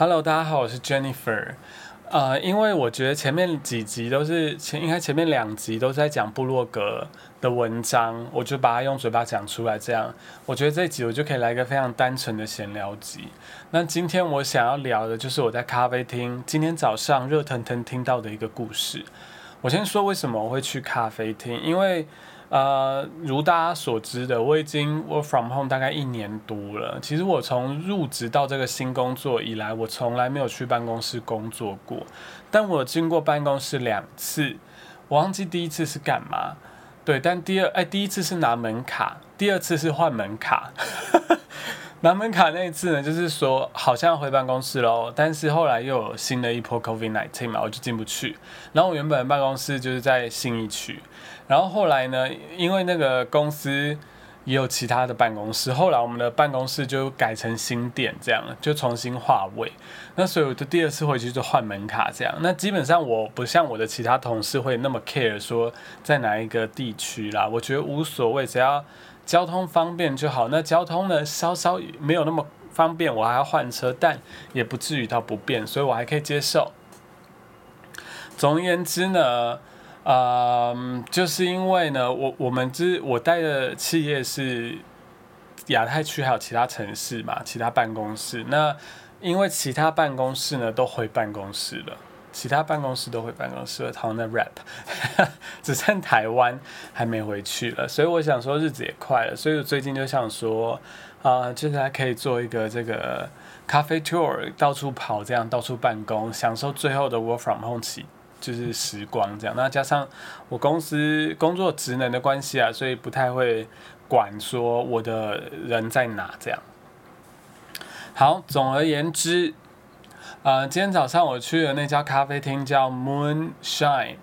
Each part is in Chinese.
Hello，大家好，我是 Jennifer。呃，因为我觉得前面几集都是前，应该前面两集都在讲部落格的文章，我就把它用嘴巴讲出来。这样，我觉得这一集我就可以来一个非常单纯的闲聊集。那今天我想要聊的就是我在咖啡厅今天早上热腾腾听到的一个故事。我先说为什么我会去咖啡厅，因为。呃，如大家所知的，我已经 work from home 大概一年多了。其实我从入职到这个新工作以来，我从来没有去办公室工作过。但我经过办公室两次，我忘记第一次是干嘛。对，但第二哎，第一次是拿门卡，第二次是换门卡。拿门卡那一次呢，就是说好像要回办公室喽，但是后来又有新的一波 COVID nineteen 嘛，我就进不去。然后我原本的办公室就是在信义区，然后后来呢，因为那个公司也有其他的办公室，后来我们的办公室就改成新店，这样就重新划位。那所以我的第二次回去就换门卡，这样。那基本上我不像我的其他同事会那么 care 说在哪一个地区啦，我觉得无所谓，只要。交通方便就好，那交通呢稍稍没有那么方便，我还要换车，但也不至于到不便，所以我还可以接受。总而言之呢，呃，就是因为呢，我我们之我带的企业是亚太区，还有其他城市嘛，其他办公室。那因为其他办公室呢都回办公室了。其他办公室都回办公室了，他们在 rap，只剩台湾还没回去了，所以我想说日子也快了，所以我最近就想说，啊，就是还可以做一个这个咖啡 tour，到处跑，这样到处办公，享受最后的 work from home 期，就是时光这样。那加上我公司工作职能的关系啊，所以不太会管说我的人在哪这样。好，总而言之。呃，今天早上我去的那家咖啡厅叫 Moonshine，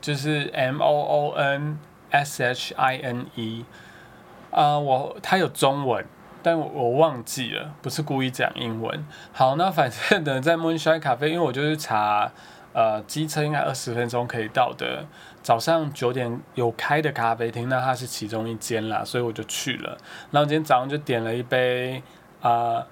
就是 M O O N S H I N E。啊，我它有中文，但我忘记了，不是故意讲英文。好，那反正呢，在 Moonshine 咖啡，因为我就是查，呃，机车应该二十分钟可以到的，早上九点有开的咖啡厅，那它是其中一间啦，所以我就去了。然后今天早上就点了一杯啊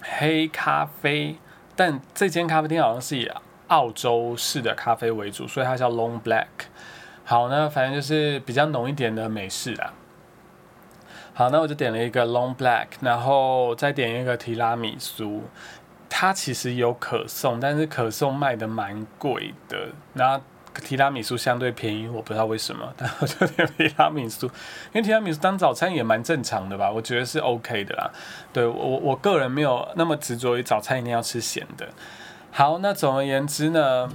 黑咖啡。但这间咖啡厅好像是以澳洲式的咖啡为主，所以它叫 Long Black。好，呢反正就是比较浓一点的美式啦。好，那我就点了一个 Long Black，然后再点一个提拉米苏。它其实有可送，但是可送卖的蛮贵的。那提拉米苏相对便宜，我不知道为什么，但我就点提拉米苏，因为提拉米苏当早餐也蛮正常的吧，我觉得是 OK 的啦。对我我个人没有那么执着于早餐一定要吃咸的。好，那总而言之呢。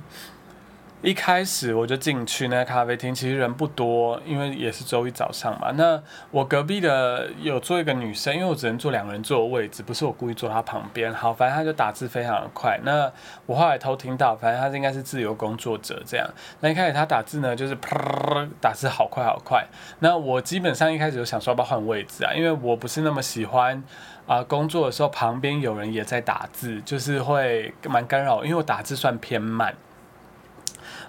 一开始我就进去那咖啡厅，其实人不多，因为也是周一早上嘛。那我隔壁的有坐一个女生，因为我只能坐两个人坐的位置，不是我故意坐她旁边。好，反正她就打字非常的快。那我后来偷听到，反正她应该是自由工作者这样。那一开始她打字呢，就是啪打字好快好快。那我基本上一开始就想说要不要换位置啊，因为我不是那么喜欢啊工作的时候旁边有人也在打字，就是会蛮干扰，因为我打字算偏慢。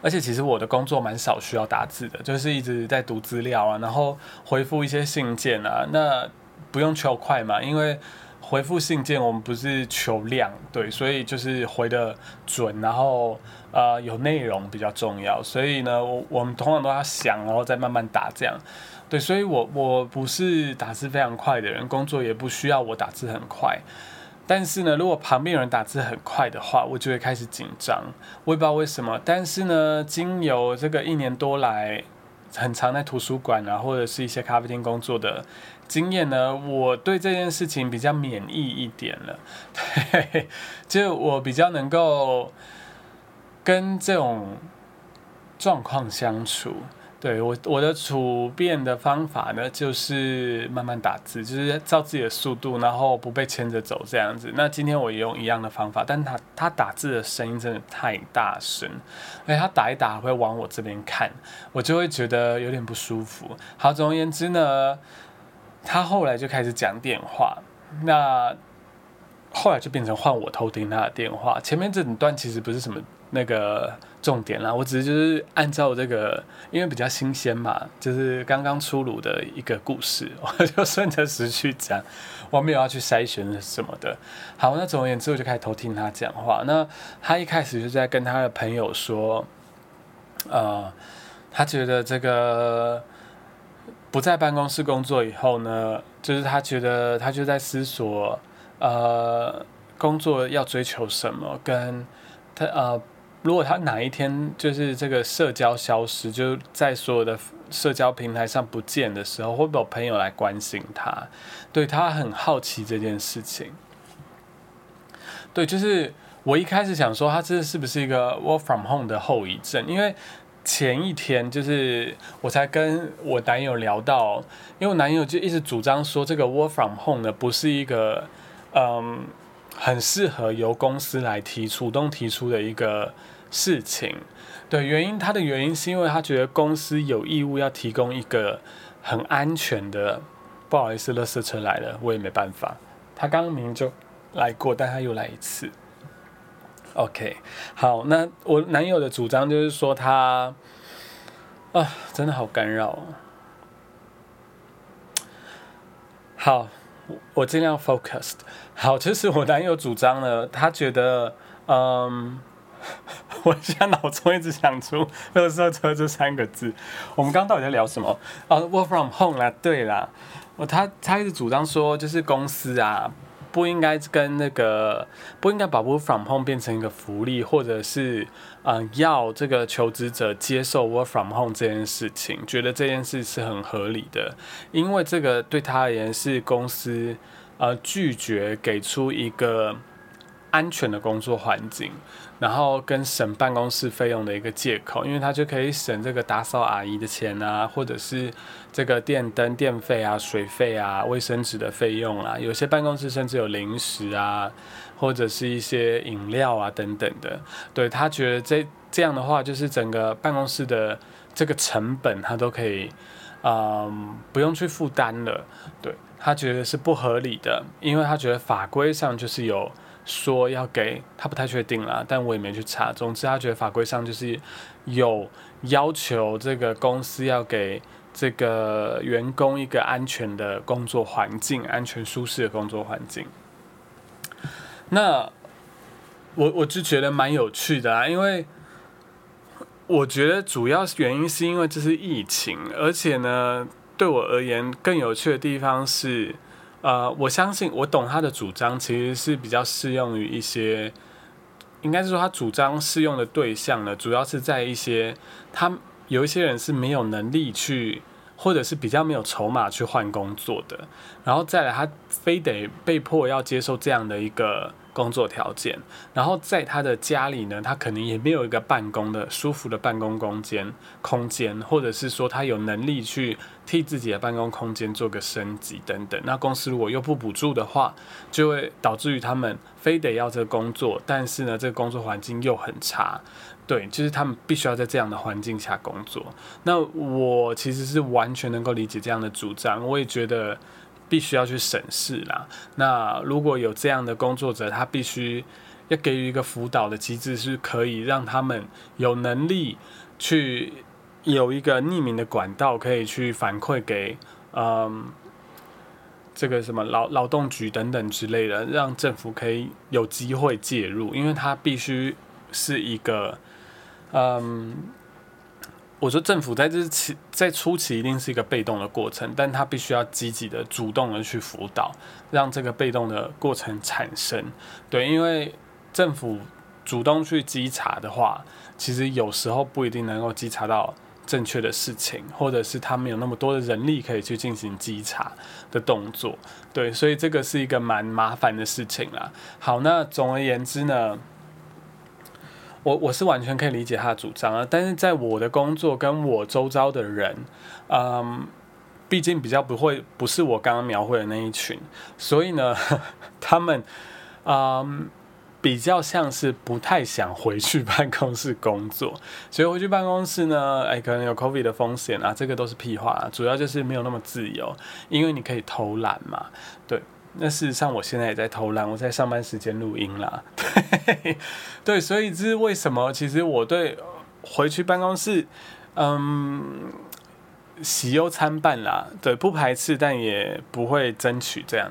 而且其实我的工作蛮少需要打字的，就是一直在读资料啊，然后回复一些信件啊，那不用求快嘛，因为回复信件我们不是求量，对，所以就是回的准，然后呃有内容比较重要，所以呢，我我们通常都要想，然后再慢慢打这样，对，所以我我不是打字非常快的人，工作也不需要我打字很快。但是呢，如果旁边有人打字很快的话，我就会开始紧张。我也不知道为什么。但是呢，经由这个一年多来，很常在图书馆啊，或者是一些咖啡厅工作的经验呢，我对这件事情比较免疫一点了。对，就我比较能够跟这种状况相处。对我我的处变的方法呢，就是慢慢打字，就是照自己的速度，然后不被牵着走这样子。那今天我也用一样的方法，但他他打字的声音真的太大声，而且他打一打会往我这边看，我就会觉得有点不舒服。好，总而言之呢，他后来就开始讲电话，那后来就变成换我偷听他的电话。前面这段其实不是什么那个重点啦，我只是就是按照这个，因为比较新鲜嘛，就是刚刚出炉的一个故事，我 就顺着时序讲，我没有要去筛选什么的。好，那总而言之，我就开始偷听他讲话。那他一开始就在跟他的朋友说，呃，他觉得这个不在办公室工作以后呢，就是他觉得他就在思索。呃，工作要追求什么？跟他呃，如果他哪一天就是这个社交消失，就在所有的社交平台上不见的时候，会不会有朋友来关心他？对他很好奇这件事情。对，就是我一开始想说，他这是不是一个 work from home 的后遗症？因为前一天就是我才跟我男友聊到，因为我男友就一直主张说，这个 work from home 呢不是一个。嗯，很适合由公司来提主动提出的一个事情。对，原因他的原因是因为他觉得公司有义务要提供一个很安全的。不好意思，垃圾车来了，我也没办法。他刚明明就来过，但他又来一次。OK，好，那我男友的主张就是说他啊，真的好干扰。好。我尽量 focused。好，就是我男友主张呢，他觉得，嗯，我现在脑中一直想出“乐色车”这三个字。我们刚刚到底在聊什么？啊，work from home 啦，对啦，我他他一直主张说，就是公司啊。不应该跟那个不应该把 work from home 变成一个福利，或者是嗯要这个求职者接受 work from home 这件事情，觉得这件事是很合理的，因为这个对他而言是公司呃拒绝给出一个安全的工作环境。然后跟省办公室费用的一个借口，因为他就可以省这个打扫阿姨的钱啊，或者是这个电灯电费啊、水费啊、卫生纸的费用啊。有些办公室甚至有零食啊，或者是一些饮料啊等等的。对他觉得这这样的话，就是整个办公室的这个成本他都可以，嗯，不用去负担了。对他觉得是不合理的，因为他觉得法规上就是有。说要给他不太确定啦，但我也没去查。总之，他觉得法规上就是有要求，这个公司要给这个员工一个安全的工作环境，安全舒适的工作环境。那我我就觉得蛮有趣的啊，因为我觉得主要原因是因为这是疫情，而且呢，对我而言更有趣的地方是。呃，我相信我懂他的主张，其实是比较适用于一些，应该是说他主张适用的对象呢，主要是在一些他有一些人是没有能力去，或者是比较没有筹码去换工作的，然后再来他非得被迫要接受这样的一个。工作条件，然后在他的家里呢，他可能也没有一个办公的舒服的办公空间，空间，或者是说他有能力去替自己的办公空间做个升级等等。那公司如果又不补助的话，就会导致于他们非得要这个工作，但是呢，这个工作环境又很差，对，就是他们必须要在这样的环境下工作。那我其实是完全能够理解这样的主张，我也觉得。必须要去审视啦。那如果有这样的工作者，他必须要给予一个辅导的机制，是可以让他们有能力去有一个匿名的管道，可以去反馈给嗯这个什么劳劳动局等等之类的，让政府可以有机会介入，因为他必须是一个嗯。我说政府在这期在初期一定是一个被动的过程，但他必须要积极的、主动的去辅导，让这个被动的过程产生。对，因为政府主动去稽查的话，其实有时候不一定能够稽查到正确的事情，或者是他没有那么多的人力可以去进行稽查的动作。对，所以这个是一个蛮麻烦的事情啦。好，那总而言之呢？我我是完全可以理解他的主张啊，但是在我的工作跟我周遭的人，嗯，毕竟比较不会不是我刚刚描绘的那一群，所以呢，他们嗯比较像是不太想回去办公室工作，所以回去办公室呢，哎，可能有 COVID 的风险啊，这个都是屁话，主要就是没有那么自由，因为你可以偷懒嘛，对。那事实上我现在也在偷懒，我在上班时间录音啦。对，所以这是为什么？其实我对回去办公室，嗯，喜忧参半啦。对，不排斥，但也不会争取这样。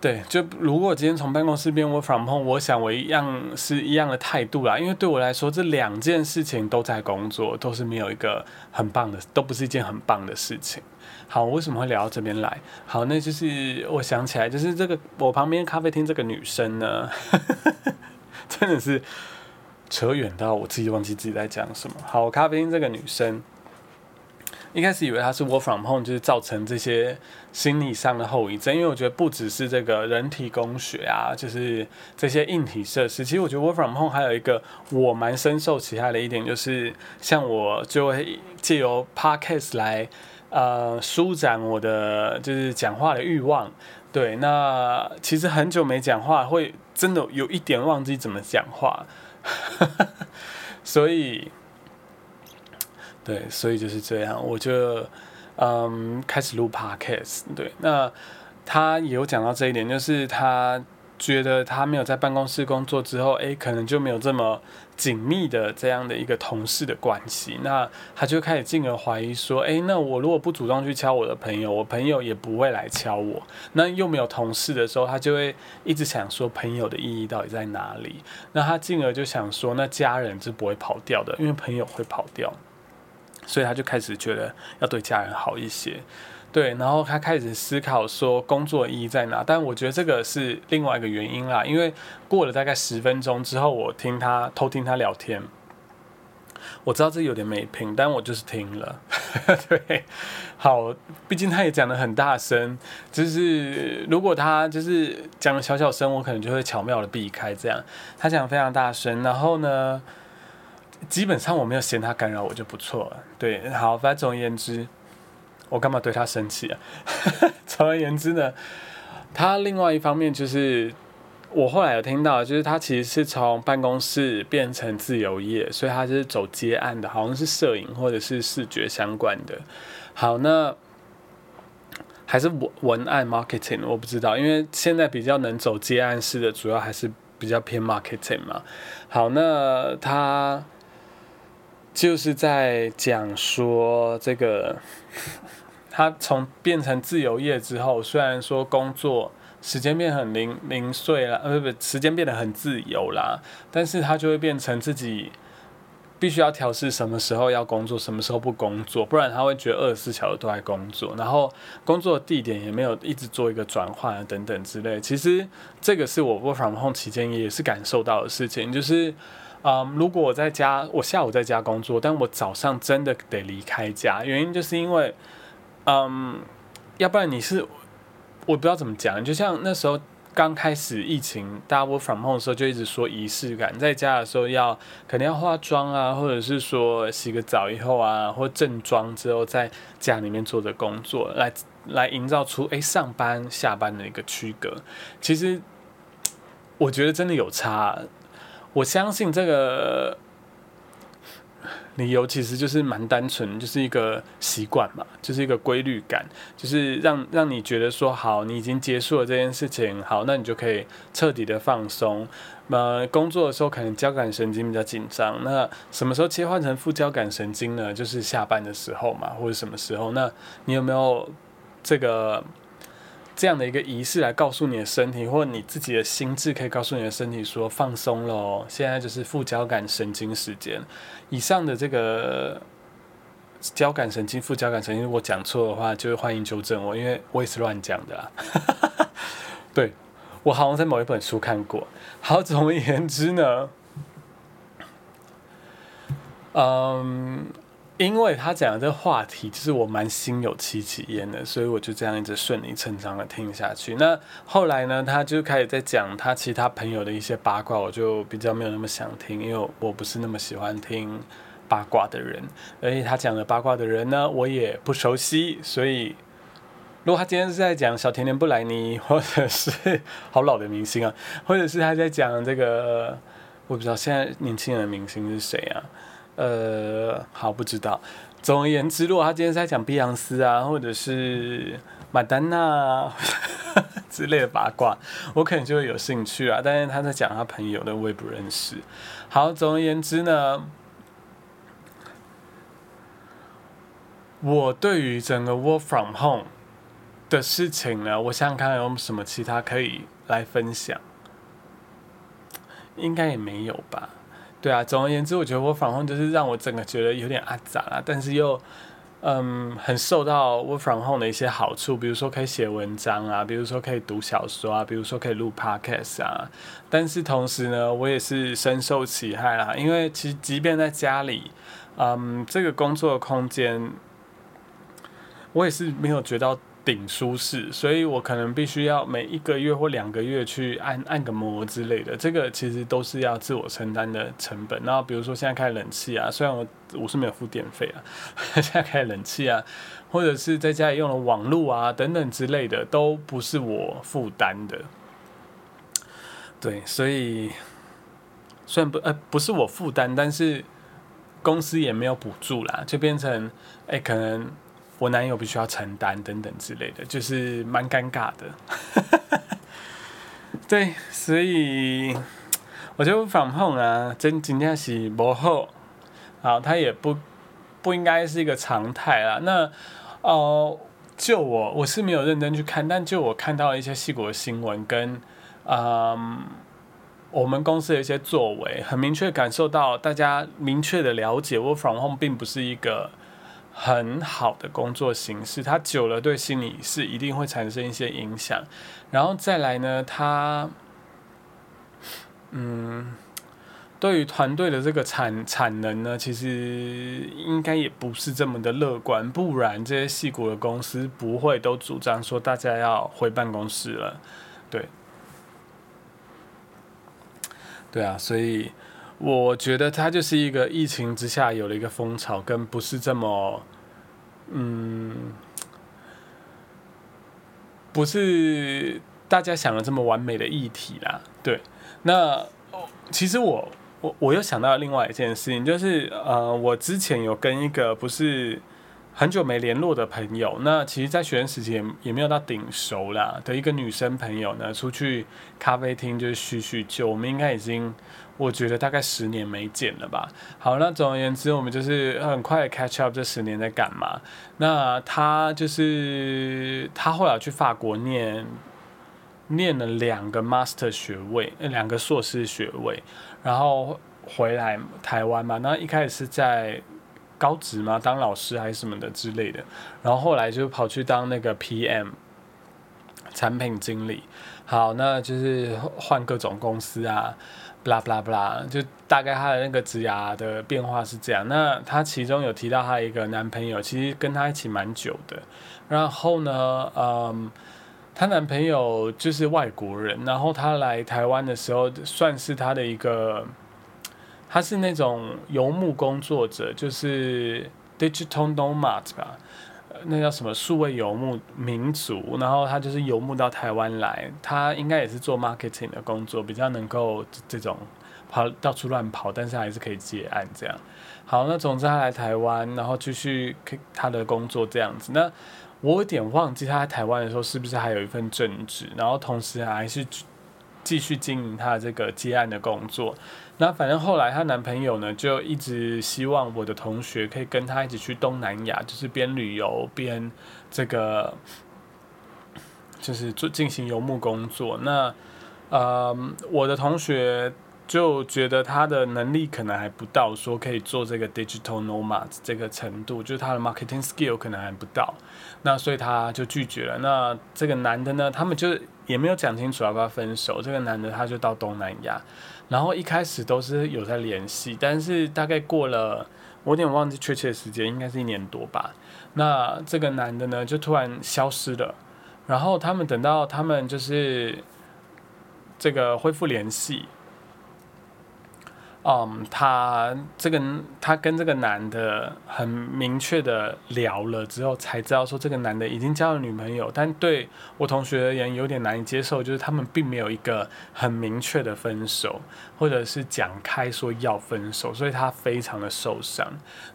对，就如果今天从办公室变 work from home，我想我一样是一样的态度啦。因为对我来说，这两件事情都在工作，都是没有一个很棒的，都不是一件很棒的事情。好，为什么会聊到这边来？好，那就是我想起来，就是这个我旁边咖啡厅这个女生呢，真的是扯远到我自己忘记自己在讲什么。好，咖啡厅这个女生。一开始以为她是 work from home，就是造成这些心理上的后遗症。因为我觉得不只是这个人体工学啊，就是这些硬体设施。其实我觉得 work from home 还有一个我蛮深受其害的一点，就是像我就会借由 podcast 来呃舒展我的就是讲话的欲望。对，那其实很久没讲话，会真的有一点忘记怎么讲话，所以。对，所以就是这样，我就嗯开始录 podcast。对，那他有讲到这一点，就是他觉得他没有在办公室工作之后，诶，可能就没有这么紧密的这样的一个同事的关系。那他就开始进而怀疑说，诶，那我如果不主动去敲我的朋友，我朋友也不会来敲我。那又没有同事的时候，他就会一直想说，朋友的意义到底在哪里？那他进而就想说，那家人是不会跑掉的，因为朋友会跑掉。所以他就开始觉得要对家人好一些，对，然后他开始思考说工作意义在哪。但我觉得这个是另外一个原因啦，因为过了大概十分钟之后，我听他偷听他聊天，我知道这有点没品，但我就是听了。对，好，毕竟他也讲的很大声，就是如果他就是讲的小小声，我可能就会巧妙的避开这样。他讲非常大声，然后呢？基本上我没有嫌他干扰我就不错了。对，好，反正总而言之，我干嘛对他生气啊？总而言之呢，他另外一方面就是我后来有听到，就是他其实是从办公室变成自由业，所以他是走接案的，好像是摄影或者是视觉相关的。好，那还是文文案 marketing，我不知道，因为现在比较能走接案式的，主要还是比较偏 marketing 嘛。好，那他。就是在讲说这个，他从变成自由业之后，虽然说工作时间变很零零碎了，呃不不，时间变得很自由啦，但是他就会变成自己必须要调试什么时候要工作，什么时候不工作，不然他会觉得二十四小时都在工作，然后工作地点也没有一直做一个转换等等之类。其实这个是我 work from home 期间也是感受到的事情，就是。嗯，如果我在家，我下午在家工作，但我早上真的得离开家，原因就是因为，嗯，要不然你是，我不知道怎么讲，就像那时候刚开始疫情，大家 work from home 的时候，就一直说仪式感，在家的时候要肯定要化妆啊，或者是说洗个澡以后啊，或正装之后在家里面做的工作，来来营造出哎上班下班的一个区隔。其实我觉得真的有差。我相信这个理由其实就是蛮单纯，就是一个习惯嘛，就是一个规律感，就是让让你觉得说好，你已经结束了这件事情，好，那你就可以彻底的放松。那工作的时候可能交感神经比较紧张，那什么时候切换成副交感神经呢？就是下班的时候嘛，或者什么时候？那你有没有这个？这样的一个仪式来告诉你的身体，或者你自己的心智，可以告诉你的身体说放松了，现在就是副交感神经时间。以上的这个交感神经、副交感神经，如果讲错的话，就欢迎纠正我，因为我也是乱讲的啦。对，我好像在某一本书看过。好，总而言之呢，嗯。因为他讲的这个话题，就是我蛮心有戚戚焉的，所以我就这样一直顺理成章的听下去。那后来呢，他就开始在讲他其他朋友的一些八卦，我就比较没有那么想听，因为我不是那么喜欢听八卦的人。而且他讲的八卦的人呢，我也不熟悉，所以如果他今天是在讲小甜甜布莱尼，或者是好老的明星啊，或者是他在讲这个，我不知道现在年轻人的明星是谁啊？呃，好，不知道。总而言之，如果他今天在讲碧昂斯啊，或者是马丹娜 之类的八卦，我可能就会有兴趣啊。但是他在讲他朋友的，我也不认识。好，总而言之呢，我对于整个 work from home 的事情呢，我想想看有什么其他可以来分享，应该也没有吧。对啊，总而言之，我觉得我访问就是让我整个觉得有点阿杂啦，但是又嗯很受到我访问的一些好处，比如说可以写文章啊，比如说可以读小说啊，比如说可以录 podcast 啊。但是同时呢，我也是深受其害啦，因为其实即便在家里，嗯，这个工作的空间，我也是没有觉得。顶舒适，所以我可能必须要每一个月或两个月去按按个摩之类的，这个其实都是要自我承担的成本。然后比如说现在开冷气啊，虽然我我是没有付电费啊，现在开冷气啊，或者是在家里用了网络啊等等之类的，都不是我负担的。对，所以虽然不呃不是我负担，但是公司也没有补助啦，就变成哎可能。我男友必须要承担等等之类的，就是蛮尴尬的。对，所以我觉得防控啊，真今天是不好，好，他也不不应该是一个常态啦。那哦，就我我是没有认真去看，但就我看到一些细股的新闻跟嗯我们公司的一些作为，很明确感受到大家明确的了解，我防控并不是一个。很好的工作形式，它久了对心理是一定会产生一些影响。然后再来呢，它，嗯，对于团队的这个产产能呢，其实应该也不是这么的乐观。不然这些细股的公司不会都主张说大家要回办公室了，对，对啊，所以。我觉得它就是一个疫情之下有了一个风潮，跟不是这么，嗯，不是大家想的这么完美的议题啦。对，那其实我我我又想到另外一件事情，就是呃，我之前有跟一个不是。很久没联络的朋友，那其实，在学生时期也也没有到顶熟啦的一个女生朋友呢，出去咖啡厅就是叙叙旧。我们应该已经，我觉得大概十年没见了吧。好，那总而言之，我们就是很快的 catch up 这十年在干嘛。那他就是他后来去法国念，念了两个 master 学位，两个硕士学位，然后回来台湾嘛。那一开始是在。高职嘛？当老师还是什么的之类的，然后后来就跑去当那个 PM，产品经理。好，那就是换各种公司啊，blah blah blah，就大概她的那个职涯的变化是这样。那她其中有提到她一个男朋友，其实跟她一起蛮久的。然后呢，嗯，她男朋友就是外国人，然后她来台湾的时候，算是她的一个。她是那种游牧工作者，就是 digital nomad 吧，那叫什么数位游牧民族。然后他就是游牧到台湾来，他应该也是做 marketing 的工作，比较能够这种跑到处乱跑，但是还是可以接案这样。好，那总之他来台湾，然后继续他的工作这样子。那我有点忘记他在台湾的时候是不是还有一份正职，然后同时还是继续经营她这个接案的工作。那反正后来她男朋友呢，就一直希望我的同学可以跟她一起去东南亚，就是边旅游边这个，就是做进行游牧工作。那嗯，我的同学就觉得他的能力可能还不到，说可以做这个 digital nomad 这个程度，就是他的 marketing skill 可能还不到。那所以他就拒绝了。那这个男的呢，他们就也没有讲清楚要不要分手。这个男的他就到东南亚。然后一开始都是有在联系，但是大概过了，我有点忘记确切的时间，应该是一年多吧。那这个男的呢，就突然消失了。然后他们等到他们就是这个恢复联系，嗯，他这个他跟这个男的很明确的聊了之后，才知道说这个男的已经交了女朋友，但对我同学而言有点难以接受，就是他们并没有一个很明确的分手，或者是讲开说要分手，所以他非常的受伤。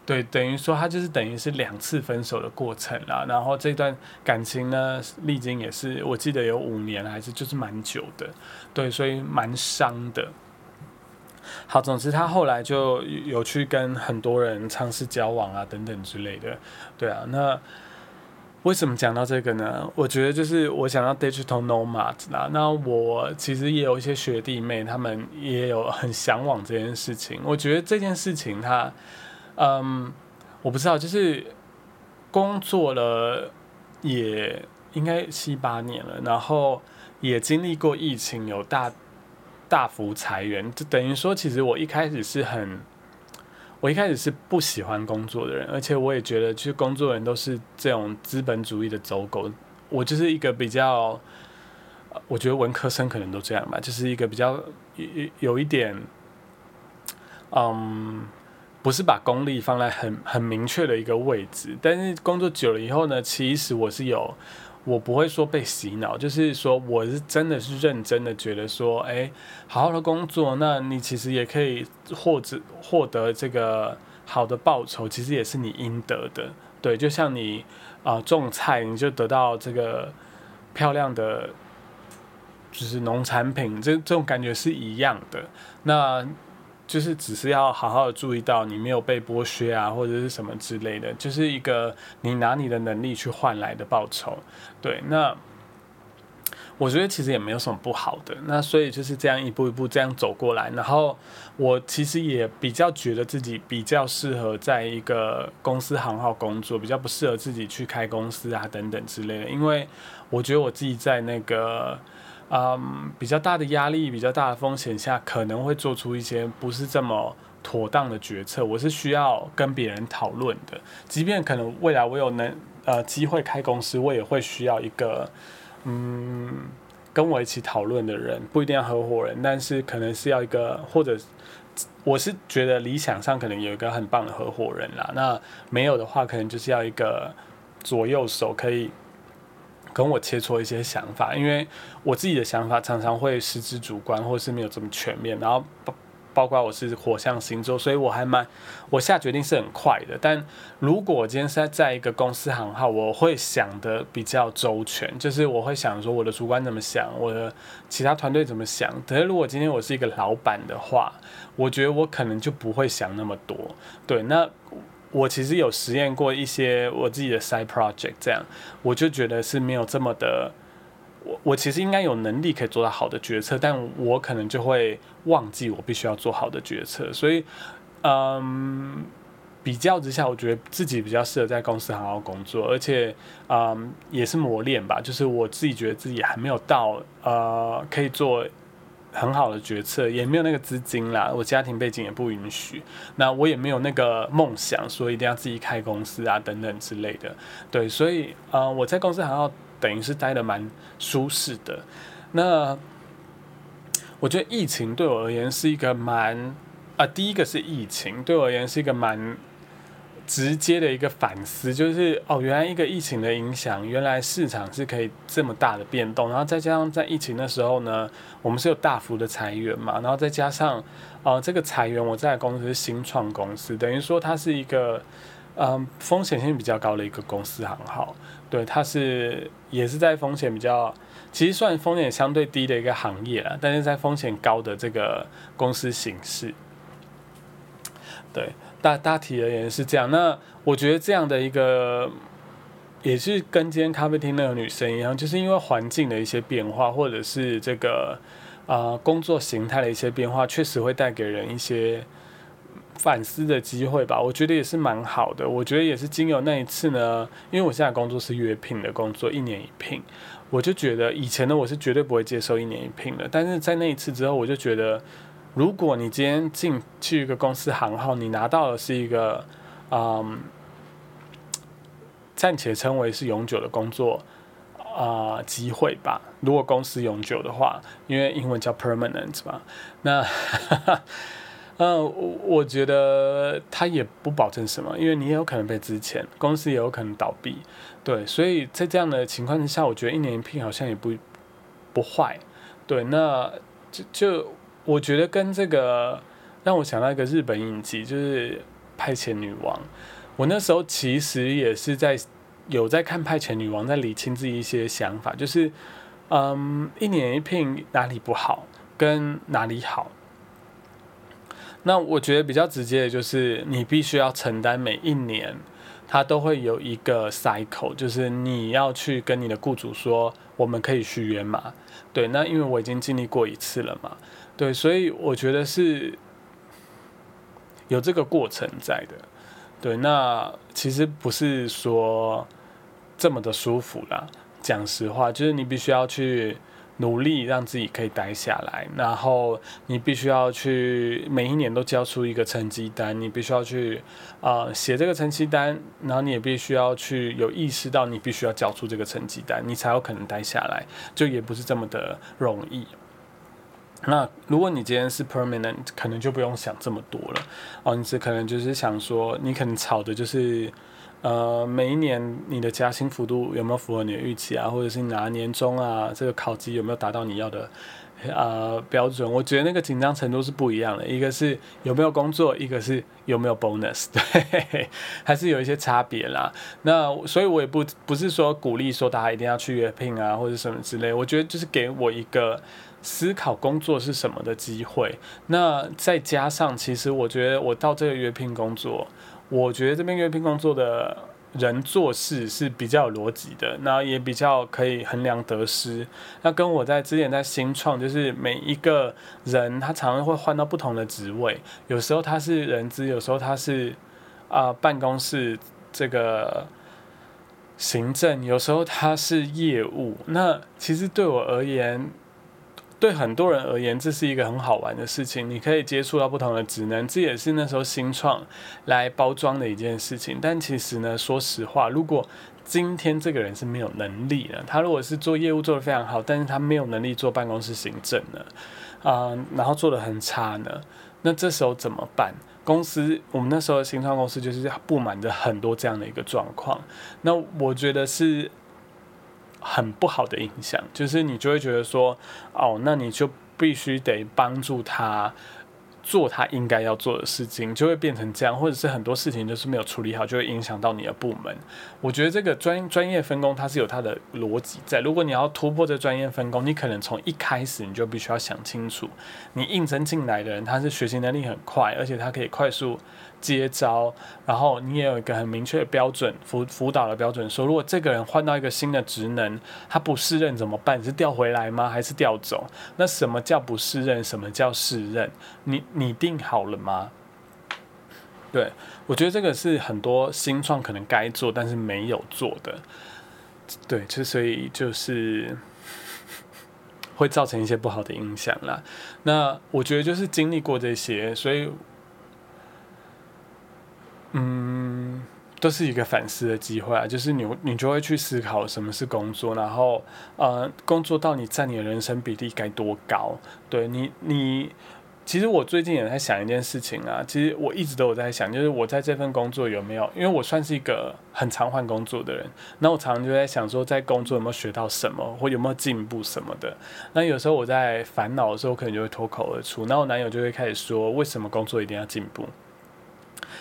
对，等于说他就是等于是两次分手的过程啦。然后这段感情呢，历经也是我记得有五年还是就是蛮久的，对，所以蛮伤的。好，总之他后来就有去跟很多人尝试交往啊，等等之类的，对啊。那为什么讲到这个呢？我觉得就是我想要 digital nomad 啦。那我其实也有一些学弟妹，他们也有很向往这件事情。我觉得这件事情，他，嗯，我不知道，就是工作了也应该七八年了，然后也经历过疫情，有大。大幅裁员，就等于说，其实我一开始是很，我一开始是不喜欢工作的人，而且我也觉得，其实工作人都是这种资本主义的走狗。我就是一个比较，我觉得文科生可能都这样吧，就是一个比较有有一点，嗯，不是把功力放在很很明确的一个位置，但是工作久了以后呢，其实我是有。我不会说被洗脑，就是说我是真的是认真的觉得说，哎，好好的工作，那你其实也可以获得获得这个好的报酬，其实也是你应得的，对，就像你啊种菜，你就得到这个漂亮的，就是农产品，这这种感觉是一样的，那。就是只是要好好的注意到你没有被剥削啊，或者是什么之类的，就是一个你拿你的能力去换来的报酬。对，那我觉得其实也没有什么不好的。那所以就是这样一步一步这样走过来，然后我其实也比较觉得自己比较适合在一个公司行号工作，比较不适合自己去开公司啊等等之类的。因为我觉得我自己在那个。嗯，比较大的压力、比较大的风险下，可能会做出一些不是这么妥当的决策。我是需要跟别人讨论的，即便可能未来我有能呃机会开公司，我也会需要一个嗯跟我一起讨论的人，不一定要合伙人，但是可能是要一个或者我是觉得理想上可能有一个很棒的合伙人啦。那没有的话，可能就是要一个左右手可以。跟我切磋一些想法，因为我自己的想法常常会失之主观，或是没有这么全面。然后包包括我是火象星座，所以我还蛮我下决定是很快的。但如果我今天是在在一个公司行号，我会想的比较周全，就是我会想说我的主管怎么想，我的其他团队怎么想。可是如果今天我是一个老板的话，我觉得我可能就不会想那么多。对，那。我其实有实验过一些我自己的 side project，这样我就觉得是没有这么的，我我其实应该有能力可以做到好的决策，但我可能就会忘记我必须要做好的决策，所以，嗯，比较之下，我觉得自己比较适合在公司好好工作，而且，嗯，也是磨练吧，就是我自己觉得自己还没有到呃可以做。很好的决策，也没有那个资金啦，我家庭背景也不允许，那我也没有那个梦想，说一定要自己开公司啊等等之类的。对，所以呃，我在公司还要等于是待的蛮舒适的。那我觉得疫情对我而言是一个蛮啊，第一个是疫情对我而言是一个蛮。直接的一个反思就是哦，原来一个疫情的影响，原来市场是可以这么大的变动，然后再加上在疫情的时候呢，我们是有大幅的裁员嘛，然后再加上呃这个裁员，我在公司是新创公司，等于说它是一个嗯风险性比较高的一个公司行号，对，它是也是在风险比较其实算风险相对低的一个行业了，但是在风险高的这个公司形式，对。大大体而言是这样，那我觉得这样的一个，也是跟今天咖啡厅那个女生一样，就是因为环境的一些变化，或者是这个啊工作形态的一些变化，确实会带给人一些反思的机会吧。我觉得也是蛮好的。我觉得也是经由那一次呢，因为我现在工作是约聘的工作，一年一聘，我就觉得以前的我是绝对不会接受一年一聘的，但是在那一次之后，我就觉得。如果你今天进去一个公司行号，你拿到的是一个，嗯，暂且称为是永久的工作啊机会吧。如果公司永久的话，因为英文叫 permanent 嘛，那嗯，我我觉得他也不保证什么，因为你也有可能被资遣，公司也有可能倒闭，对，所以在这样的情况之下，我觉得一年一聘好像也不不坏，对，那就就我觉得跟这个让我想到一个日本影集，就是《派遣女王》，我那时候其实也是在有在看《派遣女王》，在理清自己一些想法，就是嗯，一年一聘哪里不好，跟哪里好。那我觉得比较直接的就是，你必须要承担每一年，它都会有一个 cycle，就是你要去跟你的雇主说，我们可以续约嘛？对，那因为我已经经历过一次了嘛，对，所以我觉得是有这个过程在的。对，那其实不是说这么的舒服啦，讲实话，就是你必须要去。努力让自己可以待下来，然后你必须要去每一年都交出一个成绩单，你必须要去啊写这个成绩单，然后你也必须要去有意识到你必须要交出这个成绩单，你才有可能待下来，就也不是这么的容易。那如果你今天是 permanent，可能就不用想这么多了哦，你只可能就是想说，你可能吵的就是。呃，每一年你的加薪幅度有没有符合你的预期啊？或者是你拿年终啊，这个考绩有没有达到你要的呃标准？我觉得那个紧张程度是不一样的，一个是有没有工作，一个是有没有 bonus，对，还是有一些差别啦。那所以我也不不是说鼓励说大家一定要去约聘啊，或者什么之类。我觉得就是给我一个思考工作是什么的机会。那再加上，其实我觉得我到这个约聘工作。我觉得这边约聘工作的人做事是比较有逻辑的，那也比较可以衡量得失。那跟我在之前在新创，就是每一个人他常常会换到不同的职位，有时候他是人资，有时候他是啊办公室这个行政，有时候他是业务。那其实对我而言，对很多人而言，这是一个很好玩的事情。你可以接触到不同的职能，这也是那时候新创来包装的一件事情。但其实呢，说实话，如果今天这个人是没有能力的，他如果是做业务做得非常好，但是他没有能力做办公室行政呢，啊，然后做得很差呢，那这时候怎么办？公司我们那时候的新创公司就是布满着很多这样的一个状况。那我觉得是。很不好的影响，就是你就会觉得说，哦，那你就必须得帮助他。做他应该要做的事情，就会变成这样，或者是很多事情就是没有处理好，就会影响到你的部门。我觉得这个专专业分工它是有它的逻辑在。如果你要突破这专业分工，你可能从一开始你就必须要想清楚，你应征进来的人他是学习能力很快，而且他可以快速接招，然后你也有一个很明确的标准辅辅导的标准，说如果这个人换到一个新的职能，他不适任怎么办？是调回来吗？还是调走？那什么叫不适任？什么叫适任？你？你定好了吗？对我觉得这个是很多新创可能该做但是没有做的，对，就所以就是 会造成一些不好的影响啦。那我觉得就是经历过这些，所以嗯，都是一个反思的机会啊。就是你你就会去思考什么是工作，然后呃，工作到你占你的人生比例该多高？对你你。其实我最近也在想一件事情啊，其实我一直都有在想，就是我在这份工作有没有，因为我算是一个很常换工作的人，那我常常就在想说，在工作有没有学到什么，或有没有进步什么的。那有时候我在烦恼的时候，可能就会脱口而出，那我男友就会开始说，为什么工作一定要进步？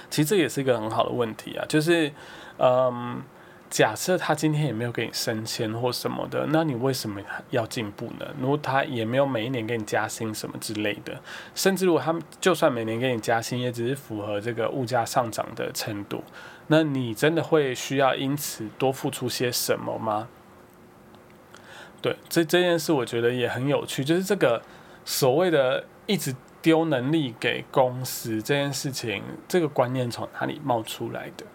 其实这也是一个很好的问题啊，就是，嗯。假设他今天也没有给你升迁或什么的，那你为什么要进步呢？如果他也没有每一年给你加薪什么之类的，甚至如果他就算每年给你加薪，也只是符合这个物价上涨的程度，那你真的会需要因此多付出些什么吗？对，这这件事我觉得也很有趣，就是这个所谓的一直丢能力给公司这件事情，这个观念从哪里冒出来的？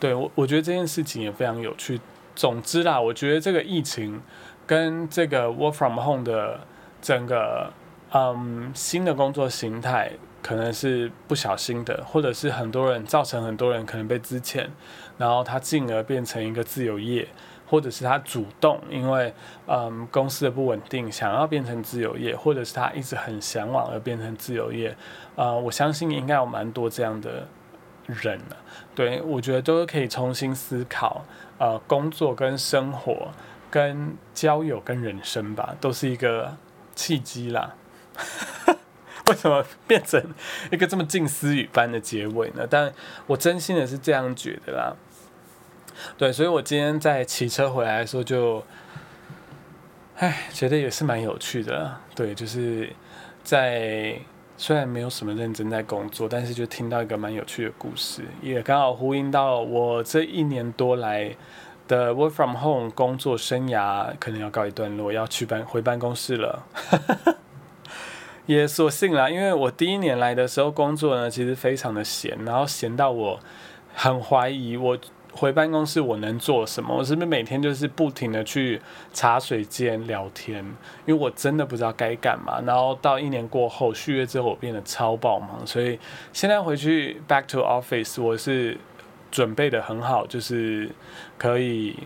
对我，我觉得这件事情也非常有趣。总之啦，我觉得这个疫情跟这个 work from home 的整个嗯新的工作形态，可能是不小心的，或者是很多人造成很多人可能被资遣，然后他进而变成一个自由业，或者是他主动因为嗯公司的不稳定想要变成自由业，或者是他一直很向往而变成自由业，呃，我相信应该有蛮多这样的人了。对我觉得都是可以重新思考，呃，工作跟生活、跟交友跟人生吧，都是一个契机啦。为什么变成一个这么近思语般的结尾呢？但我真心的是这样觉得啦。对，所以我今天在骑车回来的时候，就，唉，觉得也是蛮有趣的。对，就是在虽然没有什么认真在工作，但是就听到一个蛮有趣的故事，也刚好呼应到我这一年多来的 work from home 工作生涯，可能要告一段落，要去办回办公室了。也索性啦，因为我第一年来的时候工作呢，其实非常的闲，然后闲到我很怀疑我回办公室我能做什么，我是不是每天就是不停的去茶水间聊天，因为我真的不知道该干嘛。然后到一年过后续约之后，我变得超爆忙，所以现在回去 back to office，我是准备的很好，就是可以。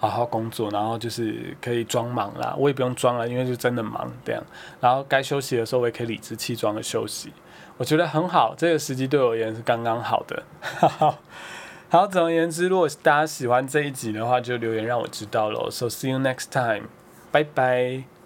好好工作，然后就是可以装忙啦，我也不用装了，因为就真的忙这样。然后该休息的时候，我也可以理直气壮的休息，我觉得很好，这个时机对我而言是刚刚好的。好，总而言之，如果大家喜欢这一集的话，就留言让我知道喽。So see you next time，拜拜。